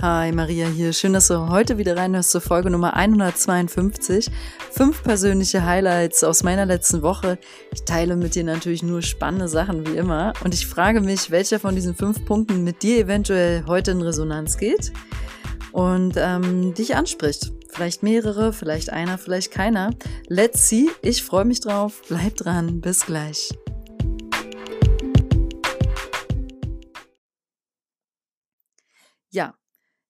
Hi, Maria hier. Schön, dass du heute wieder reinhörst zur Folge Nummer 152. Fünf persönliche Highlights aus meiner letzten Woche. Ich teile mit dir natürlich nur spannende Sachen wie immer. Und ich frage mich, welcher von diesen fünf Punkten mit dir eventuell heute in Resonanz geht und ähm, dich anspricht. Vielleicht mehrere, vielleicht einer, vielleicht keiner. Let's see. Ich freue mich drauf. Bleib dran. Bis gleich. Ja,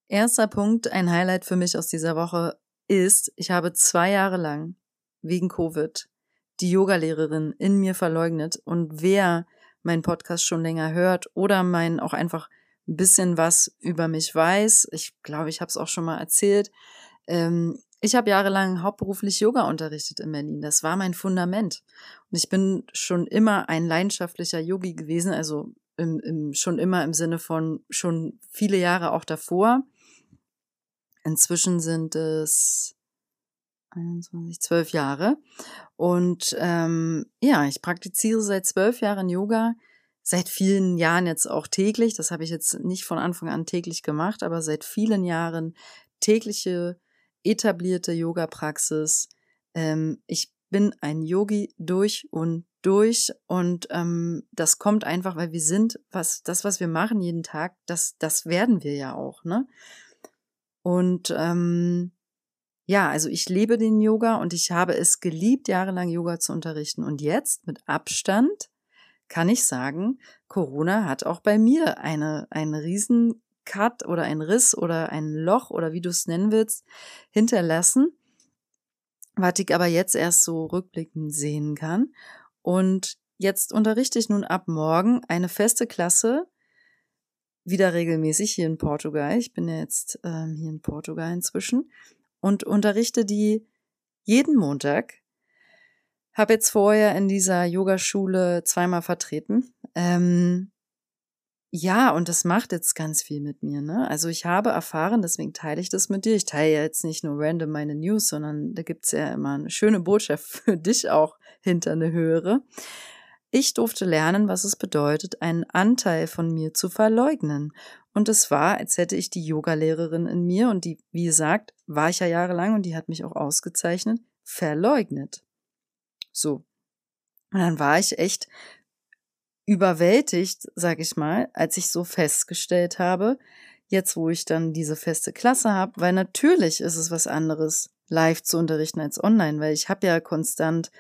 Erster Punkt, ein Highlight für mich aus dieser Woche ist, ich habe zwei Jahre lang wegen Covid die Yogalehrerin in mir verleugnet und wer meinen Podcast schon länger hört oder mein auch einfach ein bisschen was über mich weiß, ich glaube, ich habe es auch schon mal erzählt, ähm, ich habe jahrelang hauptberuflich Yoga unterrichtet in Berlin. Das war mein Fundament. Und ich bin schon immer ein leidenschaftlicher Yogi gewesen, also im, im, schon immer im Sinne von schon viele Jahre auch davor. Inzwischen sind es 21, 12 Jahre. Und ähm, ja, ich praktiziere seit zwölf Jahren Yoga, seit vielen Jahren jetzt auch täglich. Das habe ich jetzt nicht von Anfang an täglich gemacht, aber seit vielen Jahren tägliche etablierte Yoga-Praxis. Ähm, ich bin ein Yogi durch und durch und ähm, das kommt einfach, weil wir sind, was das, was wir machen jeden Tag, das, das werden wir ja auch, ne? Und ähm, ja, also ich lebe den Yoga und ich habe es geliebt, jahrelang Yoga zu unterrichten. Und jetzt mit Abstand kann ich sagen, Corona hat auch bei mir eine, einen riesen Cut oder ein Riss oder ein Loch oder wie du es nennen willst, hinterlassen, was ich aber jetzt erst so rückblickend sehen kann. Und jetzt unterrichte ich nun ab morgen eine feste Klasse wieder regelmäßig hier in Portugal. Ich bin ja jetzt ähm, hier in Portugal inzwischen und unterrichte die jeden Montag. Habe jetzt vorher in dieser Yogaschule zweimal vertreten. Ähm, ja, und das macht jetzt ganz viel mit mir. Ne? Also ich habe erfahren, deswegen teile ich das mit dir. Ich teile ja jetzt nicht nur random meine News, sondern da gibt's ja immer eine schöne Botschaft für dich auch hinter eine höhere. Ich durfte lernen, was es bedeutet, einen Anteil von mir zu verleugnen. Und es war, als hätte ich die Yogalehrerin in mir und die, wie gesagt, war ich ja jahrelang und die hat mich auch ausgezeichnet, verleugnet. So. Und dann war ich echt überwältigt, sag ich mal, als ich so festgestellt habe, jetzt wo ich dann diese feste Klasse habe, weil natürlich ist es was anderes, live zu unterrichten als online, weil ich habe ja konstant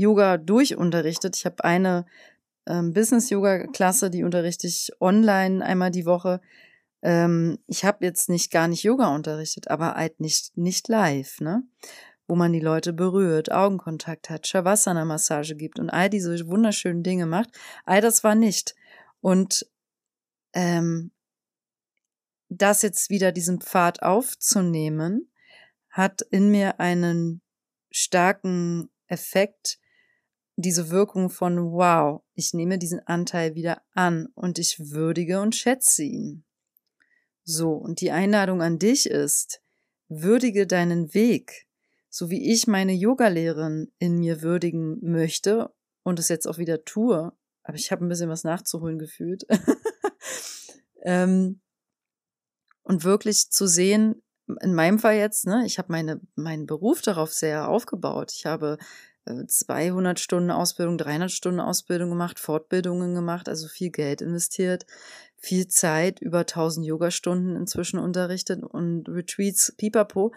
Yoga durchunterrichtet. Ich habe eine ähm, Business-Yoga-Klasse, die unterrichte ich online einmal die Woche. Ähm, ich habe jetzt nicht gar nicht Yoga unterrichtet, aber halt nicht, nicht live, ne? Wo man die Leute berührt, Augenkontakt hat, Shavasana-Massage gibt und all diese wunderschönen Dinge macht. All das war nicht. Und ähm, das jetzt wieder diesen Pfad aufzunehmen, hat in mir einen starken Effekt, diese Wirkung von wow, ich nehme diesen Anteil wieder an und ich würdige und schätze ihn. So, und die Einladung an dich ist, würdige deinen Weg, so wie ich meine Yogalehrerin in mir würdigen möchte und es jetzt auch wieder tue, aber ich habe ein bisschen was nachzuholen gefühlt. ähm, und wirklich zu sehen, in meinem Fall jetzt, ne, ich habe meine, meinen Beruf darauf sehr aufgebaut. Ich habe 200 äh, Stunden Ausbildung, 300 Stunden Ausbildung gemacht, Fortbildungen gemacht, also viel Geld investiert, viel Zeit, über 1000 Yogastunden inzwischen unterrichtet und Retreats, pipapo.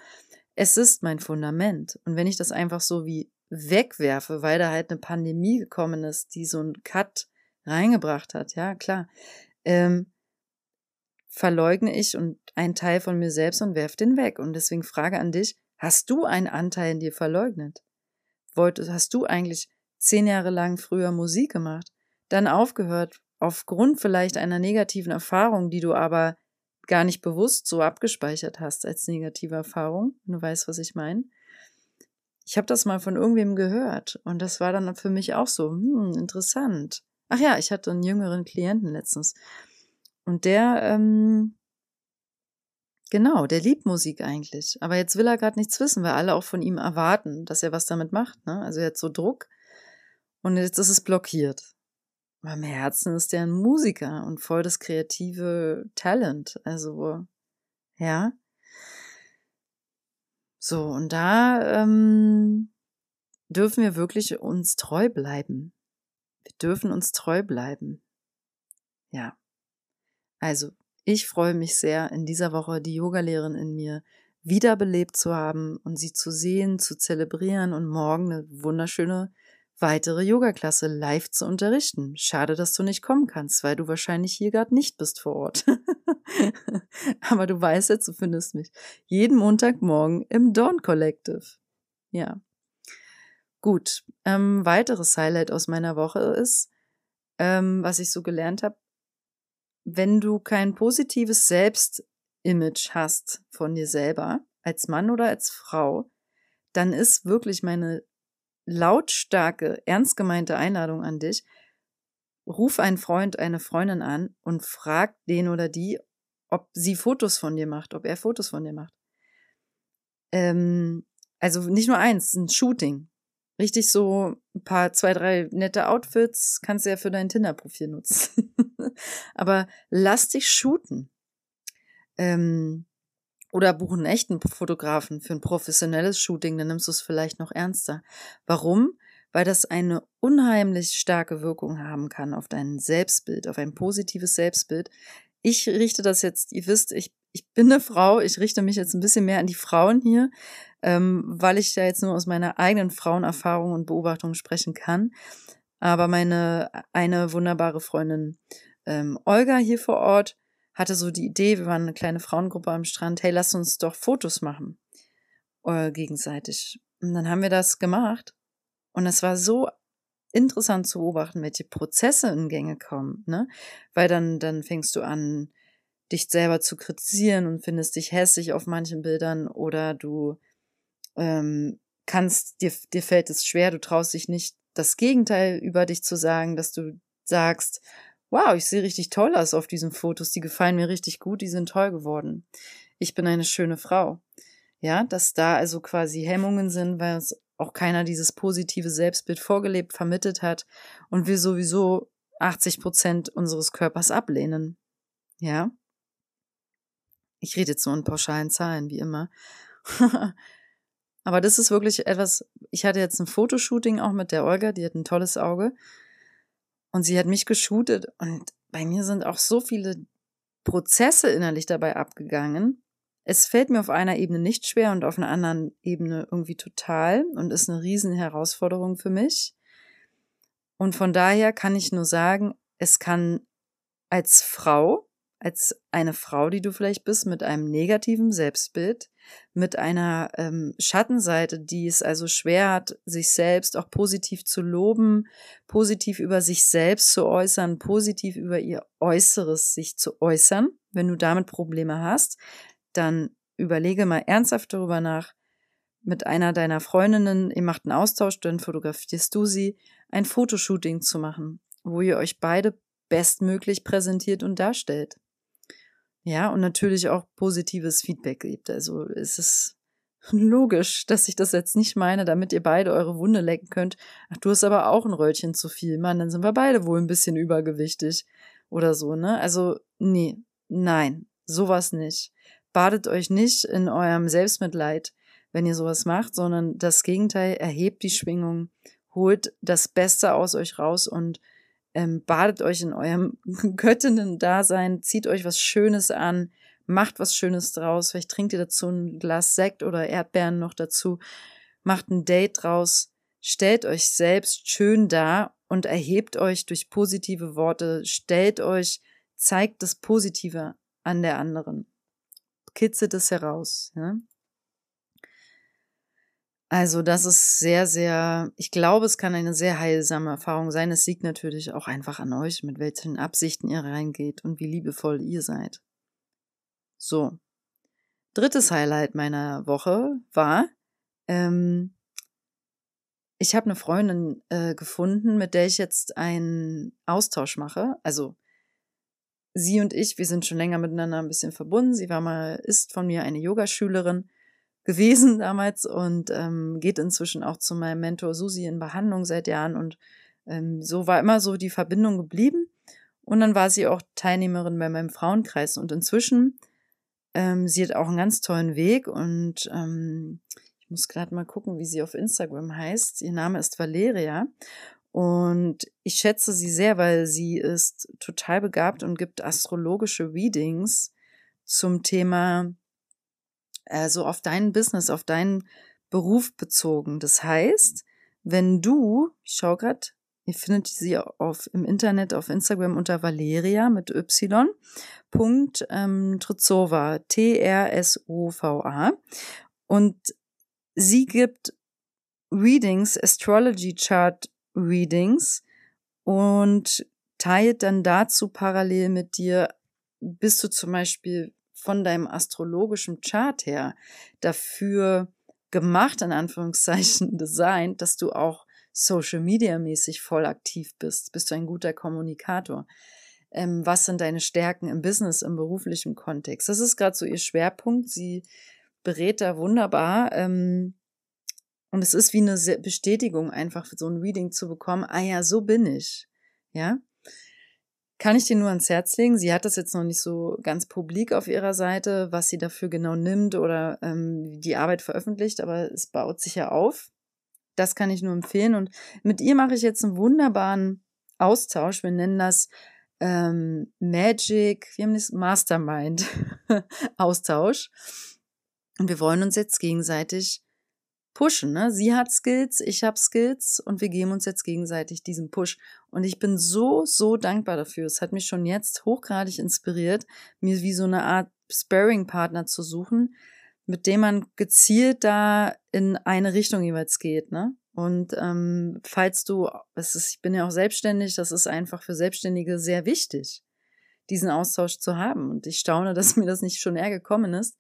Es ist mein Fundament. Und wenn ich das einfach so wie wegwerfe, weil da halt eine Pandemie gekommen ist, die so einen Cut reingebracht hat, ja, klar, ähm, verleugne ich und einen Teil von mir selbst und werf den weg. Und deswegen frage an dich, hast du einen Anteil in dir verleugnet? Wolltest, hast du eigentlich zehn Jahre lang früher Musik gemacht, dann aufgehört, aufgrund vielleicht einer negativen Erfahrung, die du aber gar nicht bewusst so abgespeichert hast als negative Erfahrung, du weißt, was ich meine. Ich habe das mal von irgendwem gehört und das war dann für mich auch so, hm, interessant. Ach ja, ich hatte einen jüngeren Klienten letztens und der ähm, Genau, der liebt Musik eigentlich. Aber jetzt will er gerade nichts wissen, weil alle auch von ihm erwarten, dass er was damit macht. Ne? Also er hat so Druck und jetzt ist es blockiert. Aber im Herzen ist er ein Musiker und voll das kreative Talent. Also Ja. So, und da ähm, dürfen wir wirklich uns treu bleiben. Wir dürfen uns treu bleiben. Ja. Also, ich freue mich sehr, in dieser Woche die Yogalehrerin in mir wiederbelebt zu haben und sie zu sehen, zu zelebrieren und morgen eine wunderschöne weitere Yoga-Klasse live zu unterrichten. Schade, dass du nicht kommen kannst, weil du wahrscheinlich hier gerade nicht bist vor Ort. Aber du weißt jetzt, du findest mich jeden Montagmorgen im Dawn Collective. Ja. Gut. Ähm, weiteres Highlight aus meiner Woche ist, ähm, was ich so gelernt habe, wenn du kein positives Selbstimage hast von dir selber, als Mann oder als Frau, dann ist wirklich meine lautstarke, ernst gemeinte Einladung an dich. Ruf einen Freund, eine Freundin an und frag den oder die, ob sie Fotos von dir macht, ob er Fotos von dir macht. Ähm, also nicht nur eins, ein Shooting. Richtig so ein paar, zwei, drei nette Outfits kannst du ja für dein Tinder-Profil nutzen. Aber lass dich shooten. Ähm, oder buchen einen echten Fotografen für ein professionelles Shooting, dann nimmst du es vielleicht noch ernster. Warum? Weil das eine unheimlich starke Wirkung haben kann auf dein Selbstbild, auf ein positives Selbstbild. Ich richte das jetzt, ihr wisst, ich, ich bin eine Frau, ich richte mich jetzt ein bisschen mehr an die Frauen hier, ähm, weil ich ja jetzt nur aus meiner eigenen Frauenerfahrung und Beobachtung sprechen kann. Aber meine eine wunderbare Freundin ähm, Olga hier vor Ort, hatte so die Idee, wir waren eine kleine Frauengruppe am Strand, hey, lass uns doch Fotos machen. Äh, gegenseitig. Und dann haben wir das gemacht. Und es war so interessant zu beobachten, welche Prozesse in Gänge kommen, ne? Weil dann, dann fängst du an, dich selber zu kritisieren und findest dich hässlich auf manchen Bildern oder du ähm, kannst, dir, dir fällt es schwer, du traust dich nicht, das Gegenteil über dich zu sagen, dass du sagst, wow, ich sehe richtig toll aus auf diesen Fotos, die gefallen mir richtig gut, die sind toll geworden. Ich bin eine schöne Frau. Ja, dass da also quasi Hemmungen sind, weil uns auch keiner dieses positive Selbstbild vorgelebt, vermittelt hat und wir sowieso 80 Prozent unseres Körpers ablehnen. Ja. Ich rede jetzt nur in pauschalen Zahlen, wie immer. Aber das ist wirklich etwas, ich hatte jetzt ein Fotoshooting auch mit der Olga, die hat ein tolles Auge. Und sie hat mich geshootet und bei mir sind auch so viele Prozesse innerlich dabei abgegangen. Es fällt mir auf einer Ebene nicht schwer und auf einer anderen Ebene irgendwie total und ist eine riesen Herausforderung für mich. Und von daher kann ich nur sagen, es kann als Frau als eine Frau, die du vielleicht bist, mit einem negativen Selbstbild, mit einer ähm, Schattenseite, die es also schwer hat, sich selbst auch positiv zu loben, positiv über sich selbst zu äußern, positiv über ihr Äußeres sich zu äußern. Wenn du damit Probleme hast, dann überlege mal ernsthaft darüber nach, mit einer deiner Freundinnen, ihr macht einen Austausch, dann fotografierst du sie, ein Fotoshooting zu machen, wo ihr euch beide bestmöglich präsentiert und darstellt. Ja, und natürlich auch positives Feedback gibt. Also es ist logisch, dass ich das jetzt nicht meine, damit ihr beide eure Wunde lecken könnt. Ach, du hast aber auch ein Röllchen zu viel. Mann, dann sind wir beide wohl ein bisschen übergewichtig oder so, ne? Also, nee, nein, sowas nicht. Badet euch nicht in eurem Selbstmitleid, wenn ihr sowas macht, sondern das Gegenteil, erhebt die Schwingung, holt das Beste aus euch raus und ähm, badet euch in eurem Göttinnen-Dasein, zieht euch was Schönes an, macht was Schönes draus, vielleicht trinkt ihr dazu ein Glas Sekt oder Erdbeeren noch dazu, macht ein Date draus, stellt euch selbst schön dar und erhebt euch durch positive Worte, stellt euch, zeigt das Positive an der anderen, kitzelt es heraus. Ja? Also das ist sehr, sehr, ich glaube, es kann eine sehr heilsame Erfahrung sein. Es liegt natürlich auch einfach an euch, mit welchen Absichten ihr reingeht und wie liebevoll ihr seid. So. Drittes Highlight meiner Woche war, ähm, ich habe eine Freundin äh, gefunden, mit der ich jetzt einen Austausch mache. Also sie und ich, wir sind schon länger miteinander ein bisschen verbunden. Sie war mal, ist von mir eine Yogaschülerin gewesen damals und ähm, geht inzwischen auch zu meinem Mentor Susi in Behandlung seit Jahren und ähm, so war immer so die Verbindung geblieben. Und dann war sie auch Teilnehmerin bei meinem Frauenkreis und inzwischen Ähm, sie hat auch einen ganz tollen Weg und ähm, ich muss gerade mal gucken, wie sie auf Instagram heißt. Ihr Name ist Valeria. Und ich schätze sie sehr, weil sie ist total begabt und gibt astrologische Readings zum Thema, also auf dein Business, auf deinen Beruf bezogen. Das heißt, wenn du, ich schau grad, ihr findet sie auf, im Internet auf Instagram unter Valeria mit Y. Punkt ähm, Trezova, T-R-S-O-V-A. Und sie gibt Readings, Astrology Chart Readings und teilt dann dazu parallel mit dir, bist du zum Beispiel von deinem astrologischen Chart her dafür gemacht, in Anführungszeichen designt, dass du auch Social Media mäßig voll aktiv bist? Bist du ein guter Kommunikator? Ähm, was sind deine Stärken im Business, im beruflichen Kontext? Das ist gerade so ihr Schwerpunkt. Sie berät da wunderbar. Ähm, und es ist wie eine Bestätigung, einfach so ein Reading zu bekommen. Ah ja, so bin ich. Ja. Kann ich dir nur ans Herz legen. Sie hat das jetzt noch nicht so ganz publik auf ihrer Seite, was sie dafür genau nimmt oder ähm, die Arbeit veröffentlicht, aber es baut sich ja auf. Das kann ich nur empfehlen. Und mit ihr mache ich jetzt einen wunderbaren Austausch. Wir nennen das ähm, Magic, wir haben das Mastermind Austausch. Und wir wollen uns jetzt gegenseitig pushen. Ne? Sie hat Skills, ich habe Skills und wir geben uns jetzt gegenseitig diesen Push. Und ich bin so, so dankbar dafür. Es hat mich schon jetzt hochgradig inspiriert, mir wie so eine Art Sparring-Partner zu suchen, mit dem man gezielt da in eine Richtung jeweils geht. Ne? Und ähm, falls du, es ist, ich bin ja auch selbstständig, das ist einfach für Selbstständige sehr wichtig, diesen Austausch zu haben. Und ich staune, dass mir das nicht schon eher gekommen ist,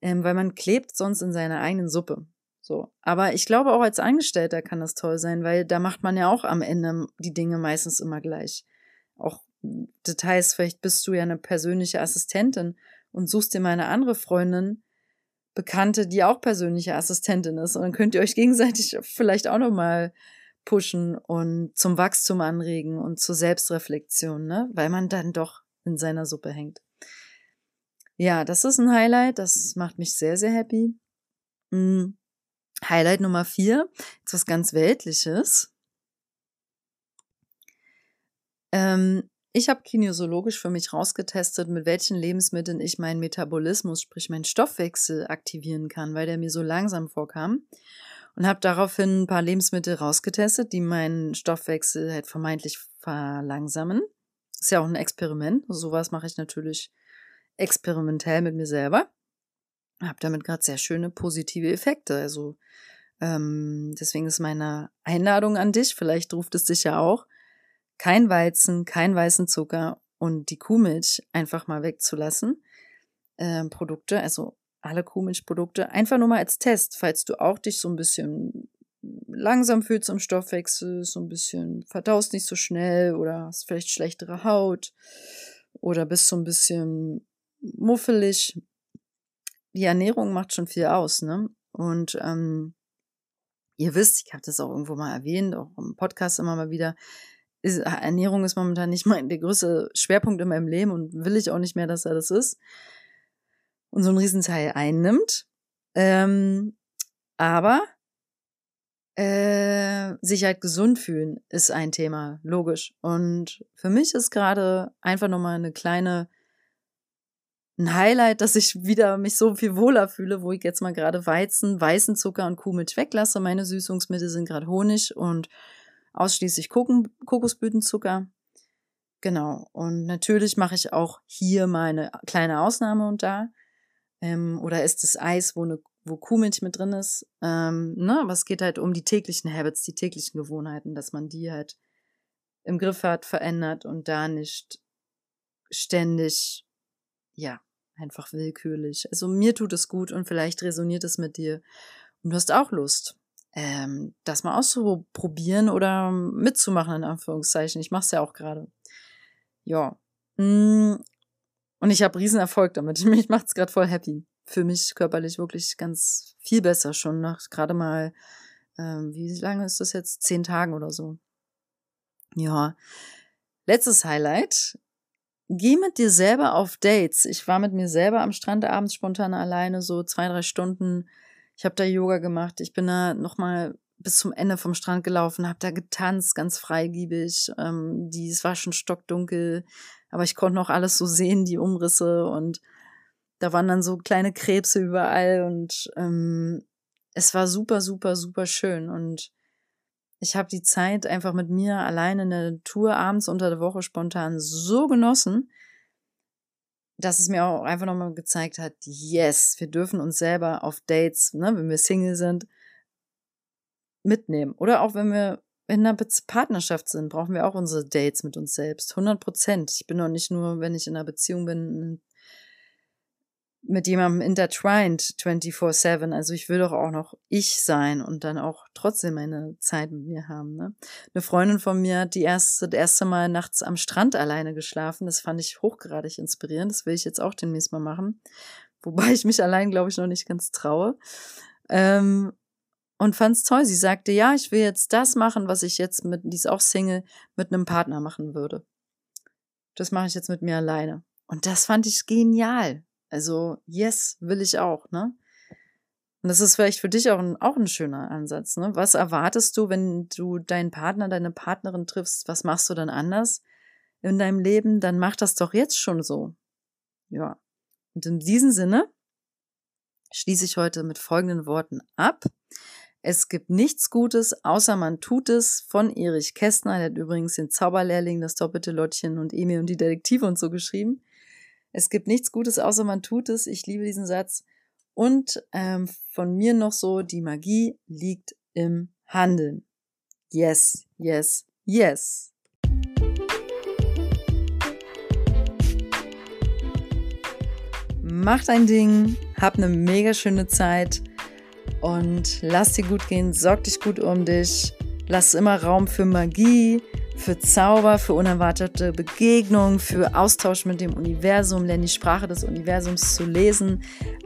ähm, weil man klebt sonst in seiner eigenen Suppe. So. Aber ich glaube auch als Angestellter kann das toll sein, weil da macht man ja auch am Ende die Dinge meistens immer gleich. Auch Details, vielleicht bist du ja eine persönliche Assistentin und suchst dir mal eine andere Freundin, Bekannte, die auch persönliche Assistentin ist. Und dann könnt ihr euch gegenseitig vielleicht auch nochmal pushen und zum Wachstum anregen und zur Selbstreflexion, ne? Weil man dann doch in seiner Suppe hängt. Ja, das ist ein Highlight. Das macht mich sehr, sehr happy. Mhm. Highlight Nummer vier, jetzt was ganz Weltliches. Ähm, ich habe kinesiologisch für mich rausgetestet, mit welchen Lebensmitteln ich meinen Metabolismus, sprich meinen Stoffwechsel aktivieren kann, weil der mir so langsam vorkam. Und habe daraufhin ein paar Lebensmittel rausgetestet, die meinen Stoffwechsel halt vermeintlich verlangsamen. Ist ja auch ein Experiment. Sowas mache ich natürlich experimentell mit mir selber habe damit gerade sehr schöne positive Effekte. Also ähm, deswegen ist meine Einladung an dich, vielleicht ruft es dich ja auch, kein Weizen, kein weißen Zucker und die Kuhmilch einfach mal wegzulassen. Ähm, Produkte, also alle Kuhmilchprodukte, einfach nur mal als Test, falls du auch dich so ein bisschen langsam fühlst im Stoffwechsel, so ein bisschen verdaust nicht so schnell oder hast vielleicht schlechtere Haut oder bist so ein bisschen muffelig, die Ernährung macht schon viel aus, ne? Und ähm, ihr wisst, ich habe das auch irgendwo mal erwähnt, auch im Podcast immer mal wieder, ist, Ernährung ist momentan nicht mein der größte Schwerpunkt in meinem Leben und will ich auch nicht mehr, dass er das ist. Und so einen Riesenteil einnimmt. Ähm, aber äh, sich halt gesund fühlen ist ein Thema, logisch. Und für mich ist gerade einfach nochmal eine kleine ein Highlight, dass ich wieder mich so viel wohler fühle, wo ich jetzt mal gerade Weizen, weißen Zucker und Kuhmilch weglasse. Meine Süßungsmittel sind gerade Honig und ausschließlich Kokosblütenzucker. Genau. Und natürlich mache ich auch hier mal eine kleine Ausnahme und da. Ähm, oder ist es Eis, wo, eine, wo Kuhmilch mit drin ist. Ähm, ne? Aber es geht halt um die täglichen Habits, die täglichen Gewohnheiten, dass man die halt im Griff hat, verändert und da nicht ständig, ja, einfach willkürlich. Also mir tut es gut und vielleicht resoniert es mit dir und du hast auch Lust, ähm, das mal auszuprobieren oder mitzumachen, in Anführungszeichen. Ich mache es ja auch gerade. Ja. Mm. Und ich habe Riesenerfolg damit. Mich macht es gerade voll happy. Für mich körperlich wirklich ganz viel besser schon nach gerade mal, ähm, wie lange ist das jetzt? Zehn Tagen oder so. Ja. Letztes Highlight geh mit dir selber auf Dates. Ich war mit mir selber am Strand abends spontan alleine, so zwei, drei Stunden. Ich habe da Yoga gemacht. Ich bin da nochmal bis zum Ende vom Strand gelaufen, habe da getanzt, ganz freigiebig. Ähm, die, es war schon stockdunkel, aber ich konnte noch alles so sehen, die Umrisse und da waren dann so kleine Krebse überall und ähm, es war super, super, super schön und ich habe die Zeit einfach mit mir alleine in der Tour abends unter der Woche spontan so genossen, dass es mir auch einfach nochmal gezeigt hat, yes, wir dürfen uns selber auf Dates, ne, wenn wir Single sind, mitnehmen. Oder auch wenn wir in einer Partnerschaft sind, brauchen wir auch unsere Dates mit uns selbst. 100 Prozent. Ich bin doch nicht nur, wenn ich in einer Beziehung bin, mit jemandem intertwined 24-7. Also ich will doch auch noch ich sein und dann auch trotzdem meine Zeit mit mir haben. Ne? Eine Freundin von mir hat die erste, das erste Mal nachts am Strand alleine geschlafen. Das fand ich hochgradig inspirierend. Das will ich jetzt auch demnächst mal machen. Wobei ich mich allein, glaube ich, noch nicht ganz traue. Ähm, und fand's toll. Sie sagte, ja, ich will jetzt das machen, was ich jetzt mit, die ist auch Single, mit einem Partner machen würde. Das mache ich jetzt mit mir alleine. Und das fand ich genial. Also, yes, will ich auch, ne? Und das ist vielleicht für dich auch ein, auch ein schöner Ansatz, ne? Was erwartest du, wenn du deinen Partner, deine Partnerin triffst? Was machst du dann anders in deinem Leben? Dann mach das doch jetzt schon so. Ja. Und in diesem Sinne schließe ich heute mit folgenden Worten ab. Es gibt nichts Gutes, außer man tut es von Erich Kästner. Der hat übrigens den Zauberlehrling, das doppelte Lottchen und Emil und die Detektive und so geschrieben. Es gibt nichts Gutes, außer man tut es. Ich liebe diesen Satz. Und ähm, von mir noch so, die Magie liegt im Handeln. Yes, yes, yes. Mach dein Ding, hab eine mega schöne Zeit und lass dir gut gehen, sorg dich gut um dich, lass immer Raum für Magie, für Zauber, für unerwartete Begegnungen, für Austausch mit dem Universum, lerne die Sprache des Universums zu lesen.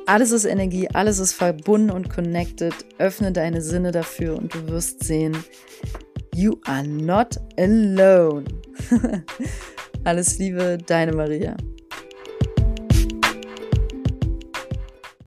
Alles ist Energie, alles ist verbunden und connected. Öffne deine Sinne dafür und du wirst sehen, you are not alone. alles Liebe, deine Maria.